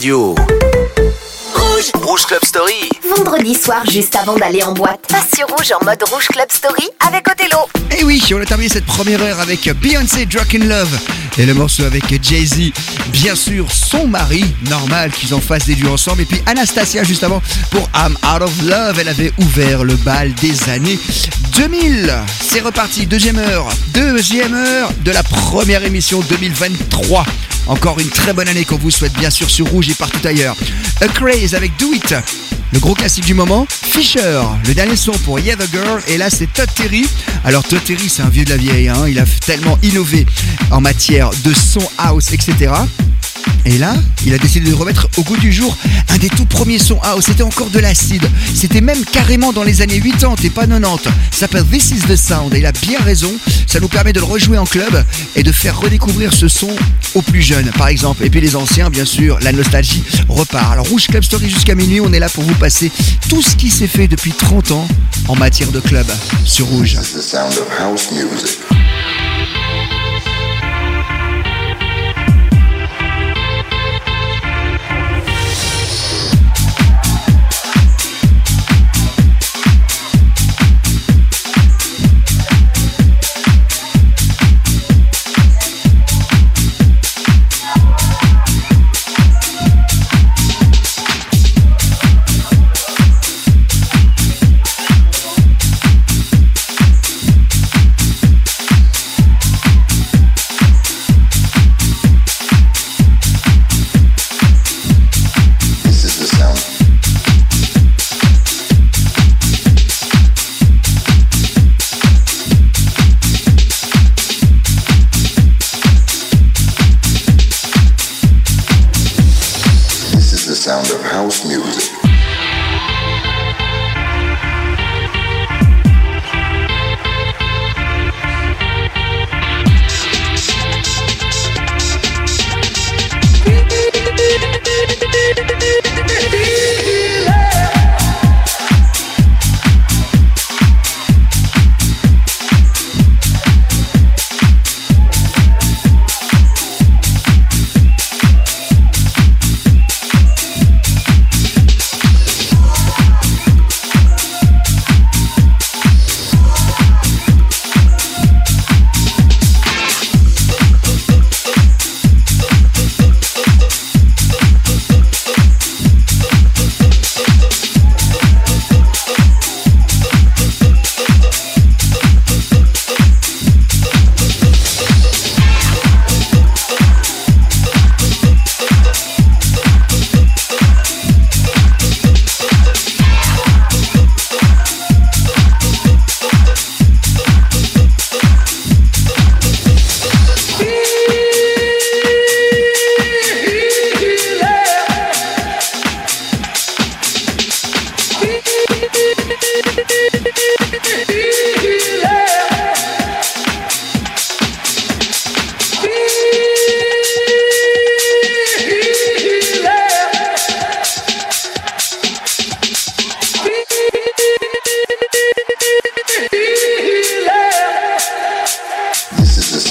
radio. Rouge. Rouge Club Story. Vendredi soir, juste avant d'aller en boîte, passe sur Rouge en mode Rouge Club Story avec Othello. Et oui, on a terminé cette première heure avec Beyoncé Drunk in Love et le morceau avec Jay-Z. Bien sûr, son mari, normal qu'ils en fassent des duos ensemble. Et puis Anastasia juste avant pour I'm Out of Love. Elle avait ouvert le bal des années 2000. C'est reparti, deuxième heure, deuxième heure de la première émission 2023. Encore une très bonne année qu'on vous souhaite bien sûr sur Rouge et partout ailleurs. A Craze avec Do It. Le gros classique du moment, Fisher, le dernier son pour Yeah the Girl, et là c'est Todd Terry. Alors Todd Terry c'est un vieux de la vieille, hein. il a tellement innové en matière de son house, etc. Et là, il a décidé de remettre au goût du jour un des tout premiers sons house. C'était encore de l'acide. C'était même carrément dans les années 80 et pas 90. Ça s'appelle This is the Sound. Et il a bien raison. Ça nous permet de le rejouer en club et de faire redécouvrir ce son aux plus jeunes, par exemple. Et puis les anciens, bien sûr, la nostalgie repart. Alors Rouge Club Story jusqu'à minuit, on est là pour vous passer tout ce qui s'est fait depuis 30 ans en matière de club sur Rouge.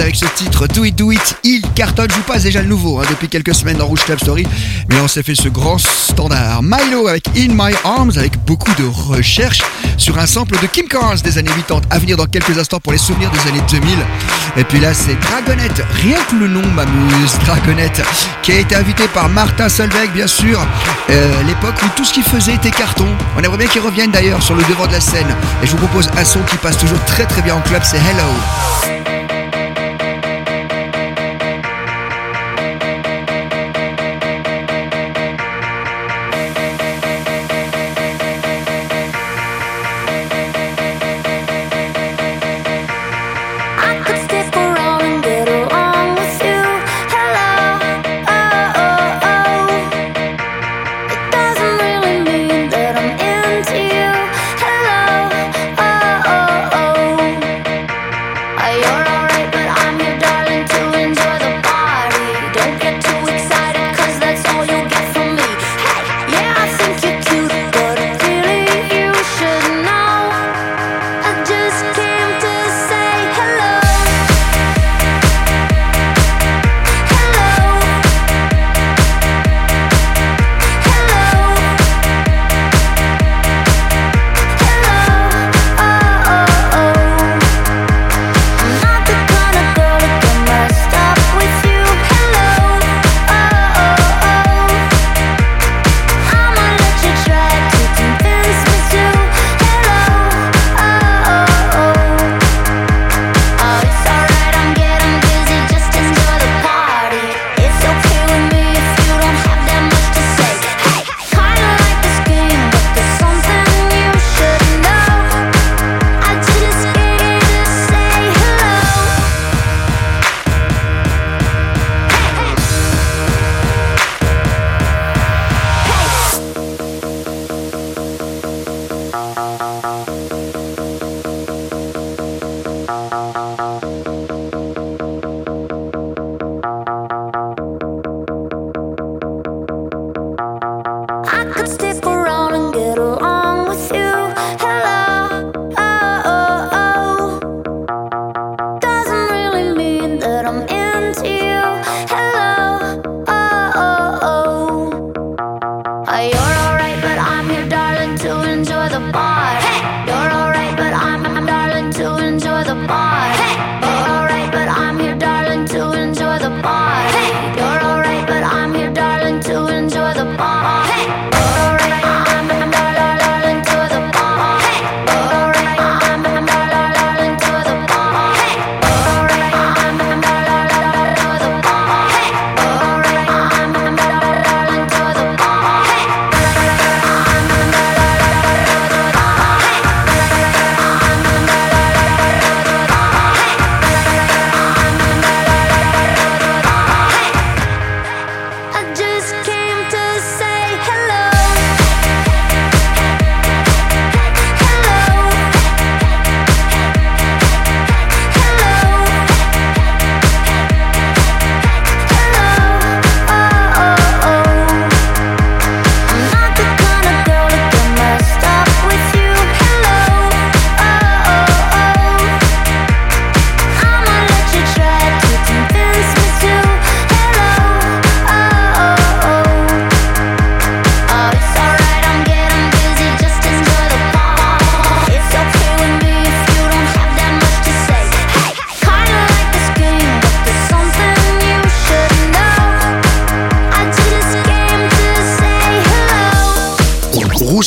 Avec ce titre Do It Do It. Il cartonne, je vous passe déjà le nouveau hein, depuis quelques semaines dans Rouge Club Story. Mais on s'est fait ce grand standard. Milo avec In My Arms avec beaucoup de recherche sur un sample de Kim Carnes des années 80 à venir dans quelques instants pour les souvenirs des années 2000. Et puis là c'est Dragonette, rien que le nom m'amuse, Dragonette, qui a été invité par Martin Solveig bien sûr, euh, l'époque où tout ce qu'il faisait était carton. On aimerait bien qu'il revienne d'ailleurs sur le devant de la scène. Et je vous propose un son qui passe toujours très très bien en club, c'est Hello.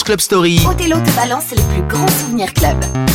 Club Story. Othello te balance les plus grands souvenirs club.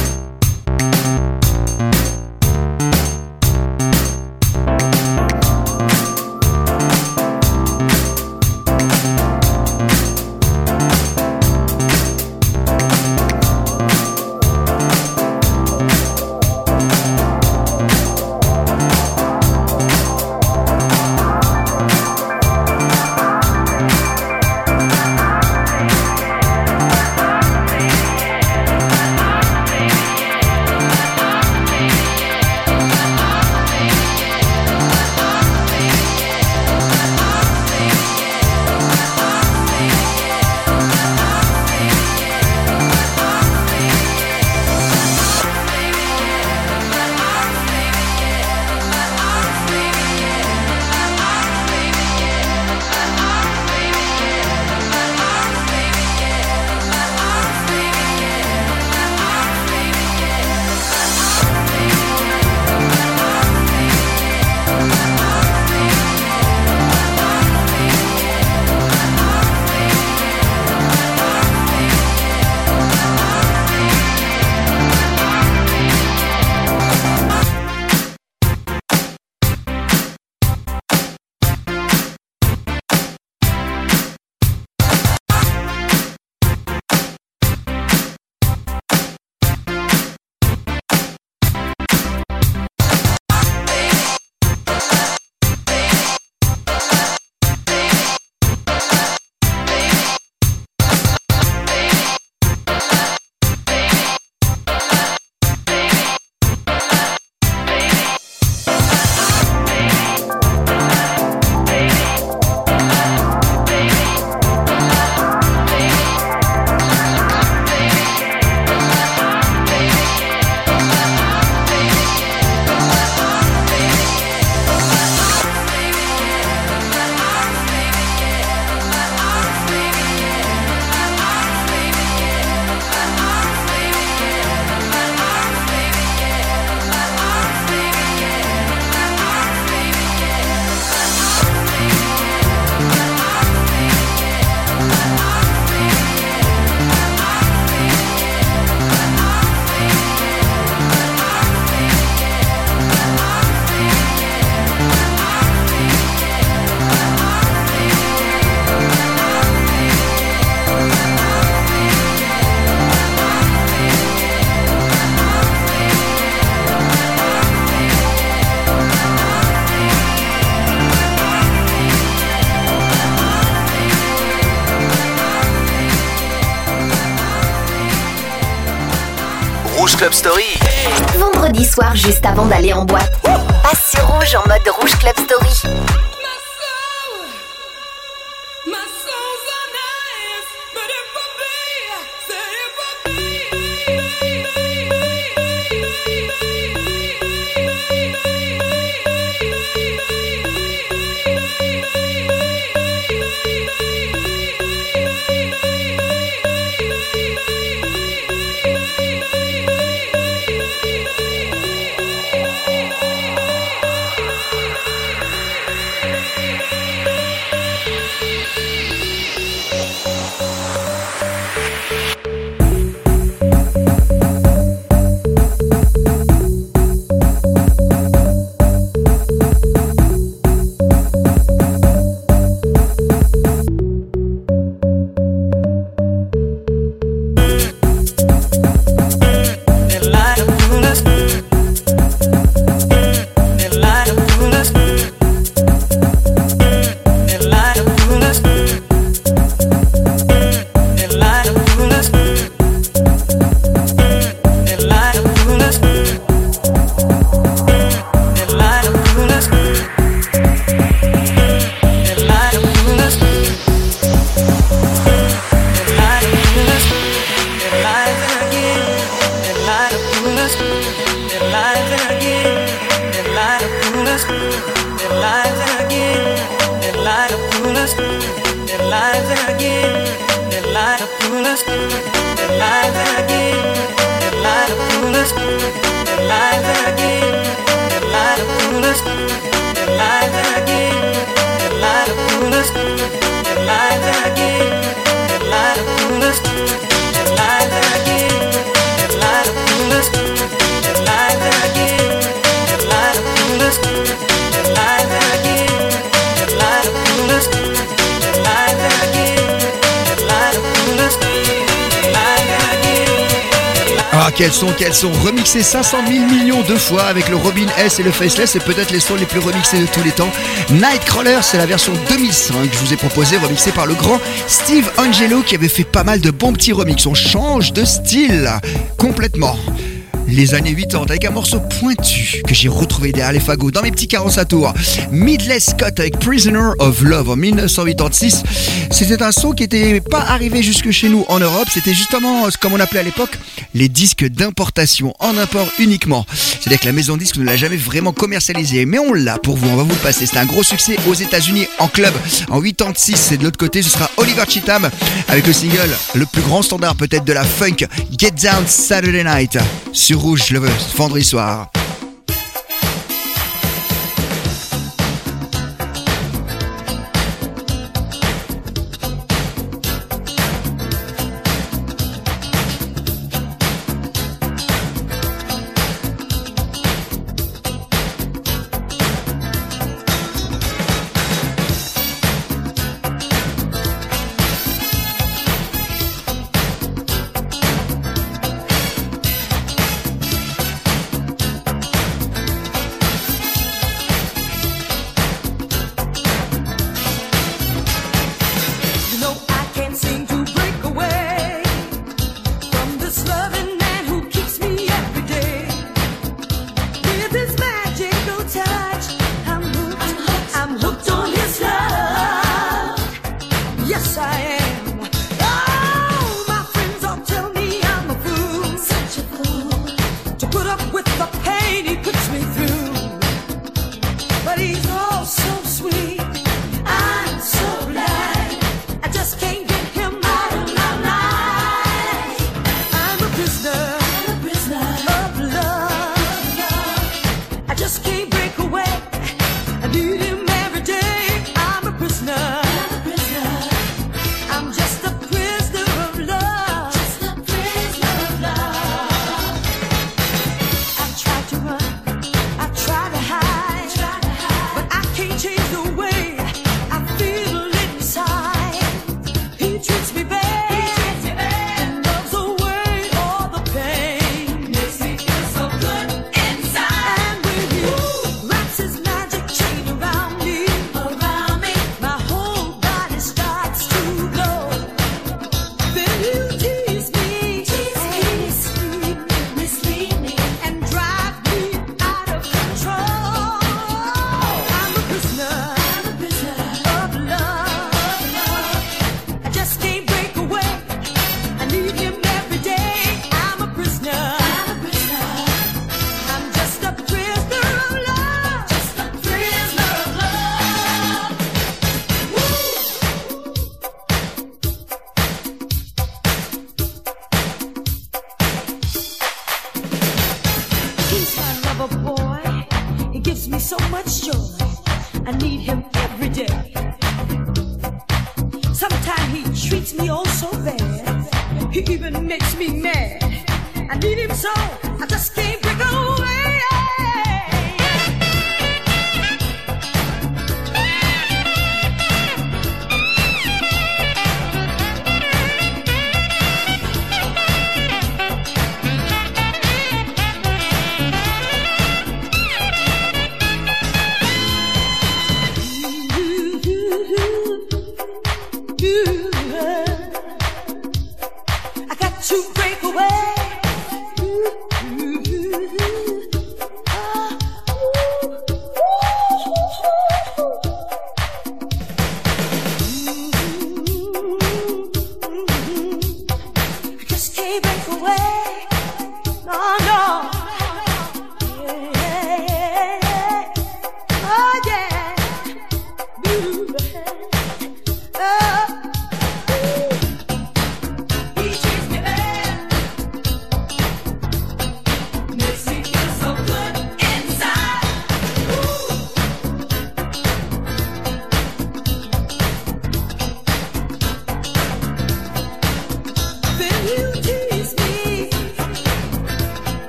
Juste avant d'aller en boîte. Passe sur rouge en mode rouge club story. 500 000 millions de fois avec le Robin S et le Faceless, c'est peut-être les sons les plus remixés de tous les temps. Nightcrawler, c'est la version 2005 que je vous ai proposé, remixé par le grand Steve Angelo qui avait fait pas mal de bons petits remixes. On change de style complètement les années 80 avec un morceau pointu que j'ai retrouvé derrière les fagots dans mes petits carences à tour. Midless Scott avec Prisoner of Love en 1986. C'était un son qui n'était pas arrivé jusque chez nous en Europe. C'était justement, comme on appelait à l'époque, les disques d'importation en import uniquement. C'est-à-dire que la maison disque ne l'a jamais vraiment commercialisé. Mais on l'a pour vous, on va vous le passer. C'est un gros succès aux États-Unis en club en 86. Et de l'autre côté, ce sera Oliver Cheatham avec le single, le plus grand standard peut-être de la funk, Get Down Saturday Night sur Rouge le vendredi soir.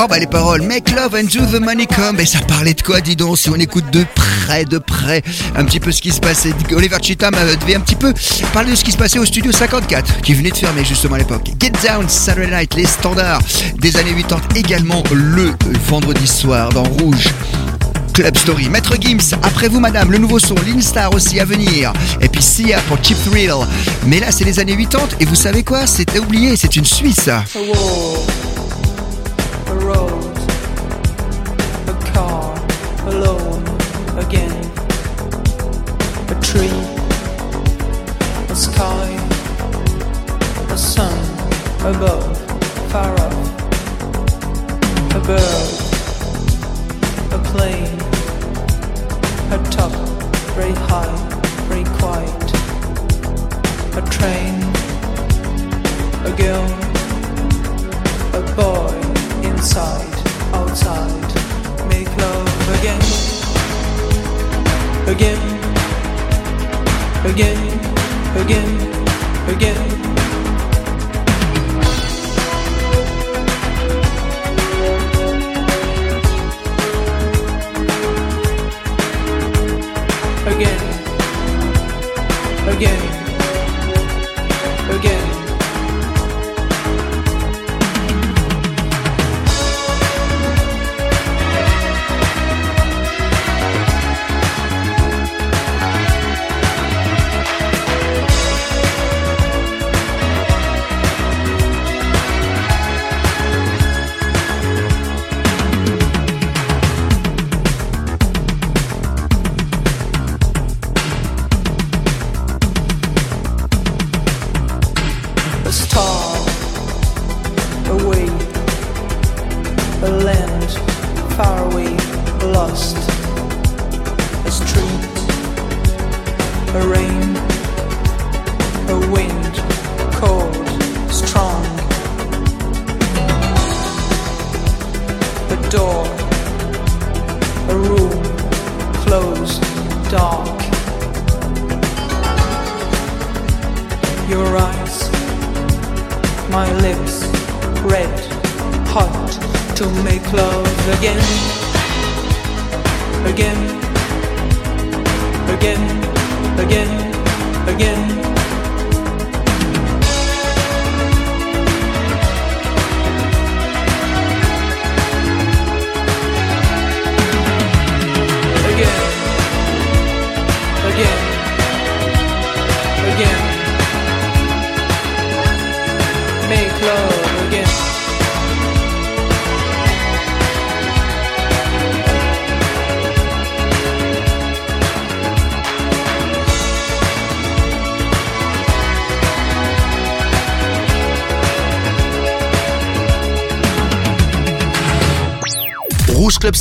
Oh bah les paroles Make love and do the money come Et ça parlait de quoi dis donc Si on écoute de près, de près Un petit peu ce qui se passait Oliver Cheetham euh, devait un petit peu parler de ce qui se passait au studio 54 Qui venait de fermer justement à l'époque Get Down, Saturday Night, les standards Des années 80 également le vendredi soir dans Rouge Club Story. Maître Gims, après vous madame, le nouveau son, l'Instar aussi à venir. Et puis Sia pour Cheap Thrill. Mais là c'est les années 80 et vous savez quoi? C'était oublié, c'est une Suisse. Again. A tree, a sky, a sun above, far off. A bird, a plane, a top, very high, very quiet. A train, a girl. A boy inside, outside, make love again, again, again, again, again.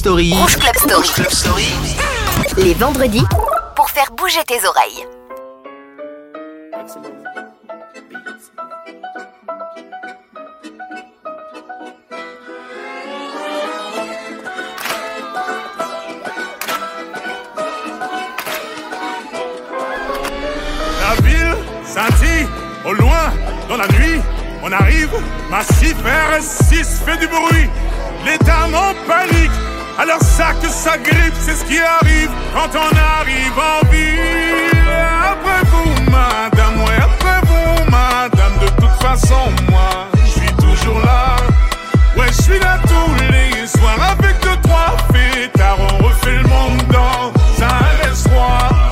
Story. Rouge Club Story. Rouge Club Story. Les vendredis, pour faire bouger tes oreilles. La ville scintille au loin dans la nuit. On arrive, massif R6 fait du bruit. Les dames en panique, alors ça que ça grippe, c'est ce qui arrive quand on arrive en ville. Après vous, madame, ouais, après vous, madame. De toute façon, moi, je suis toujours là. Ouais, je suis là tous les soirs avec deux, trois fêtards. On refait le monde dans un restaurant.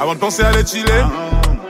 Avant de penser à les chiller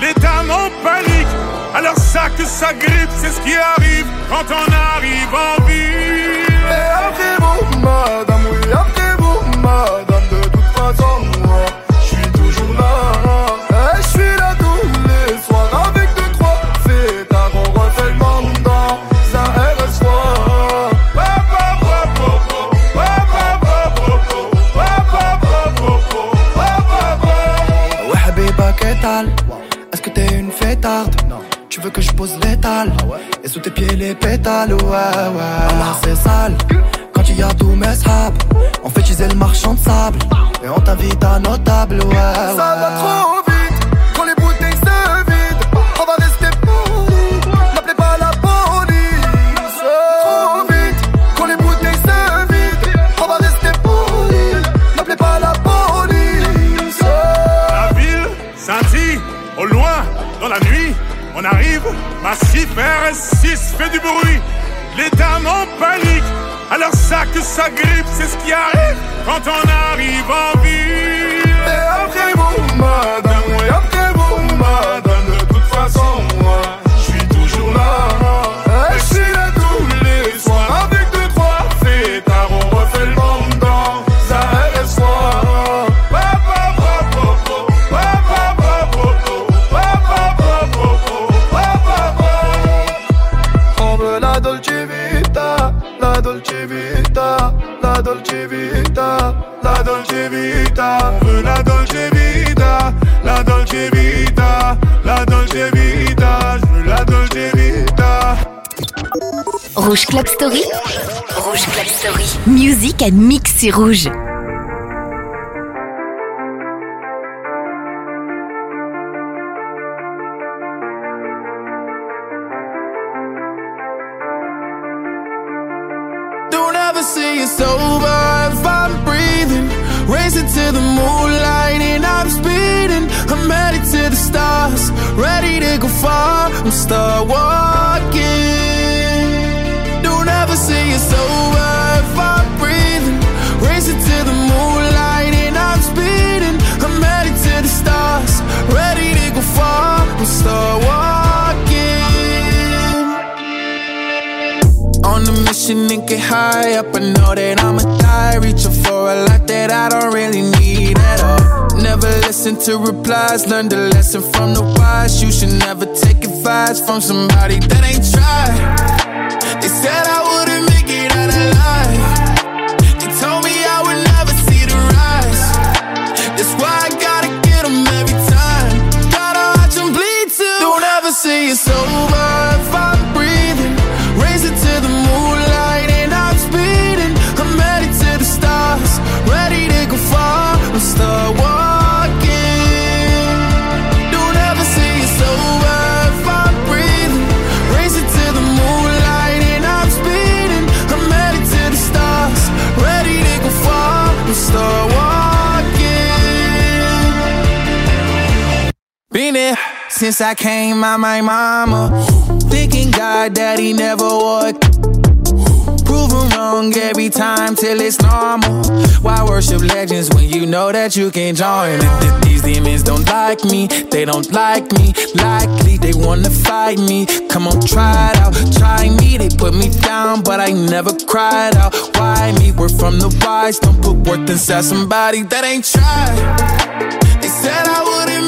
Dames en panique, alors ça que ça grippe, c'est ce qui arrive quand on arrive en ville. Et après vous, madame, oui, après vous, madame, de toute façon, veux que je pose l'étal. Et sous tes pieds les pétales, ouais, ouais. C'est sale. Quand tu y as tous mes sables, on fait utiliser le marchand de sable. Et on t'invite à notable, ouais. Ça va trop vite, quand les bouteilles se c'est ce qui arrive quand on arrive en ville. Dolce Vita, la Dolce Vita. La Dolce Vita, la Dolce Vita, la Dolce Vita. La Dolce Vita. Rouge Club Story. Rouge Club Story. Music and mix sur rouge. The moonlight and I'm speeding. I'm headed to the stars, ready to go far. I'm start walking. Don't ever say it's over if I'm breathing. Racing to the moonlight and I'm speeding. I'm headed to the stars, ready to go far. I'm start walking. On a mission and get high up. I know that I'ma die. Reaching for a lot that I don't really need listen to replies. Learn the lesson from the wise. You should never take advice from somebody that ain't tried. They said I wouldn't make it out alive. They told me I would never see the rise. That's why I gotta get every time. Gotta watch bleed too. Don't ever say it's over Been there since I came out my mama. Thinking God daddy never would. Proven wrong every time till it's normal. Why worship legends when you know that you can join? Th- These demons don't like me, they don't like me. Likely they wanna fight me. Come on, try it out, try me. They put me down, but I never cried out. Why me? We're from the wise, don't put worth inside somebody that ain't tried. They said I wouldn't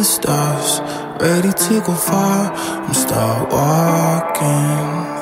the stars, ready to go far. I'm start walking.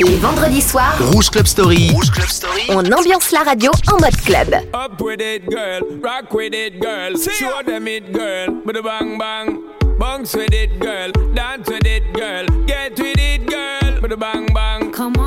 Les vendredis soirs, Rouge Club Story. Rouge Club Story. On ambiance la radio en mode club. Up with it, girl. Rock with it, girl. Show them it, girl. Bada bang bang. Bounce with it, girl. Dance with it, girl. Get with it, girl. Bada bang bang. Come on.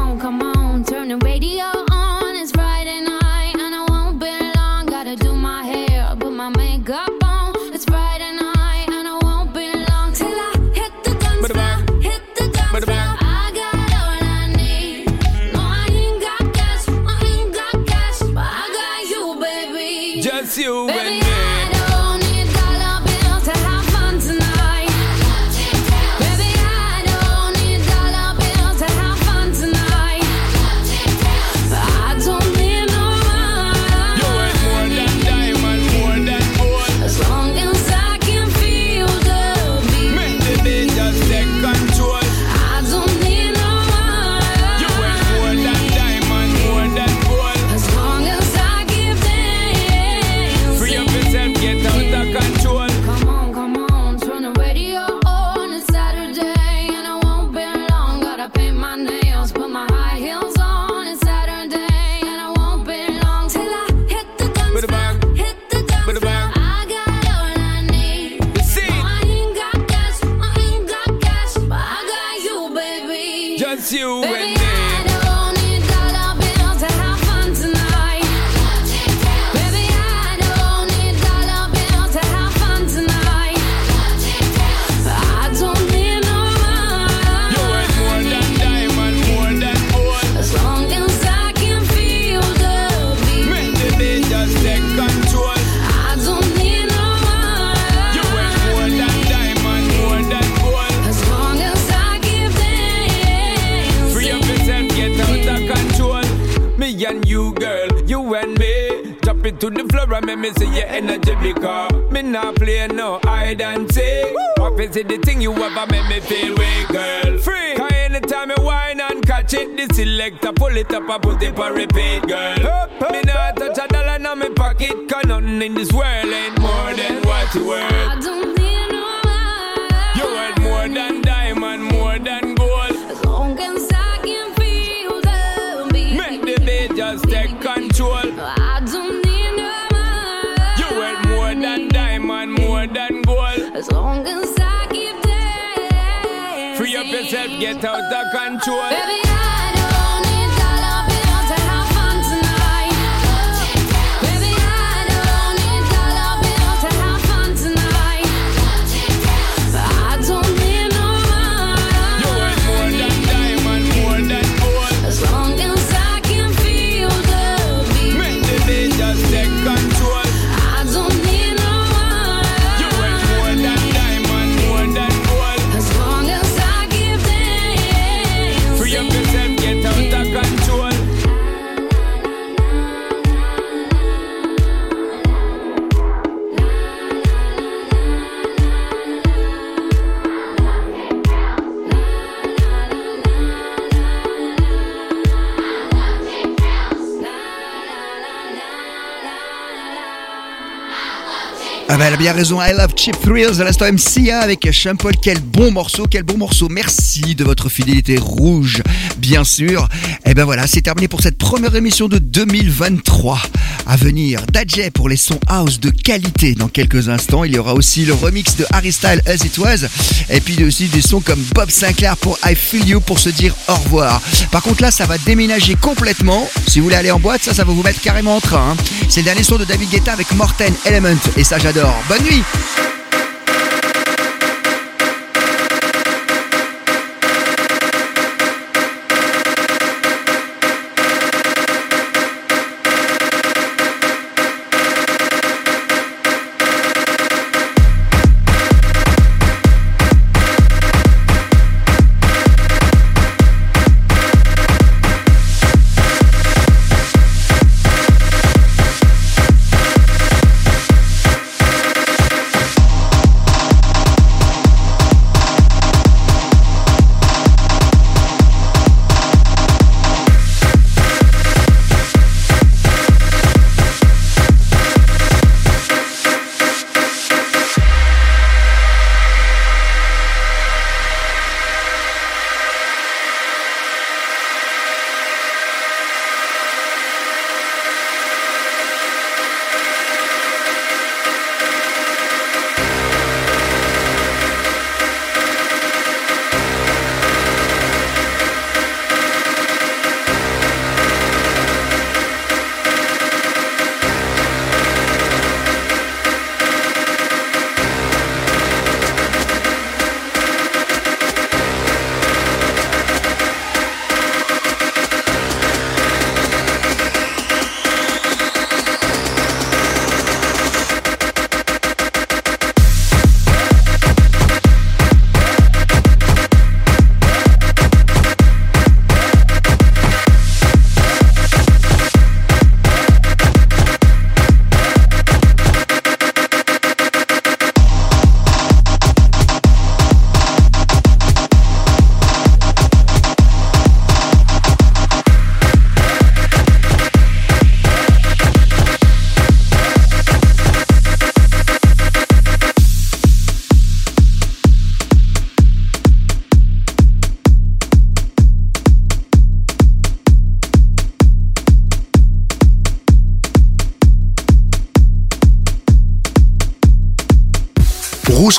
bien raison, I love cheap Thrills, à l'instant MCA avec Champol, quel bon morceau, quel bon morceau, merci de votre fidélité rouge, bien sûr. Et ben voilà, c'est terminé pour cette première émission de 2023 à venir. Dadjay pour les sons house de qualité dans quelques instants. Il y aura aussi le remix de Harry Style As It Was. Et puis aussi des sons comme Bob Sinclair pour I Feel You pour se dire au revoir. Par contre là, ça va déménager complètement. Si vous voulez aller en boîte, ça, ça va vous mettre carrément en train. Hein. C'est le dernier son de David Guetta avec Morten Element. Et ça, j'adore. Bonne nuit!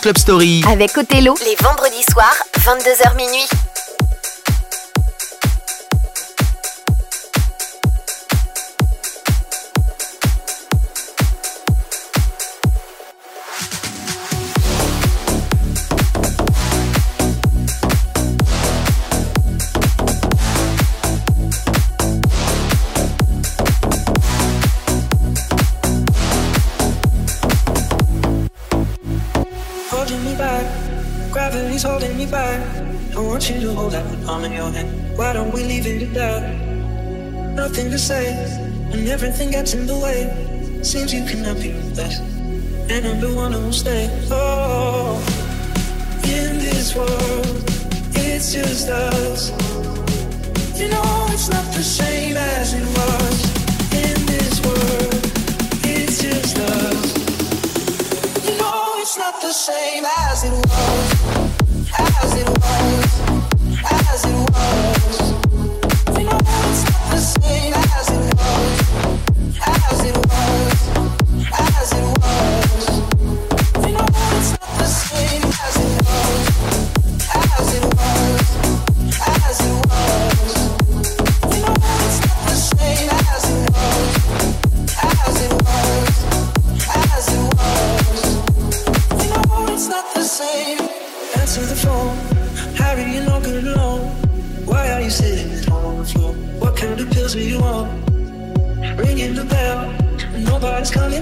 Club Story. Avec Othello, les vendredis soirs, 22h minuit. Holding me back. I want you to hold out the palm in your hand. Why don't we leave it at that? Nothing to say, and everything gets in the way. Seems you cannot be replaced, and I'm the one who will stay. Oh, in this world, it's just us. You know it's not the same as it was. In this world, it's just us. You know it's not the same as it was, as it was,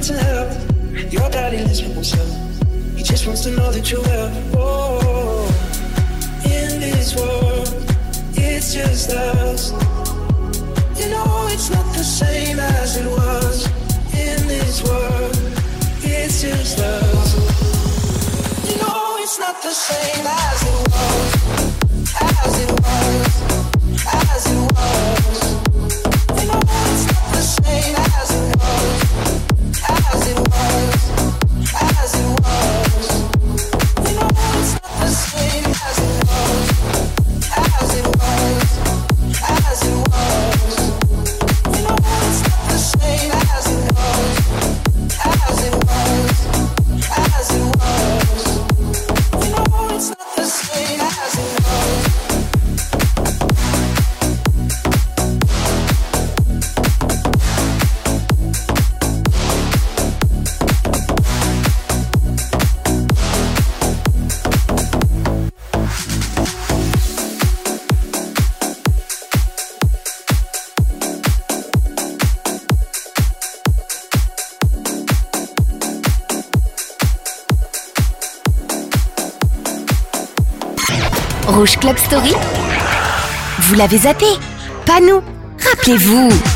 to help. Your daddy lives with himself. He just wants to know that you're well. Oh, in this world, it's just us. You know it's not the same as it was. In this world, it's just us. You know it's not the same as it was, as it was, as it was. Vous l'avez zappé Pas nous. Rappelez-vous.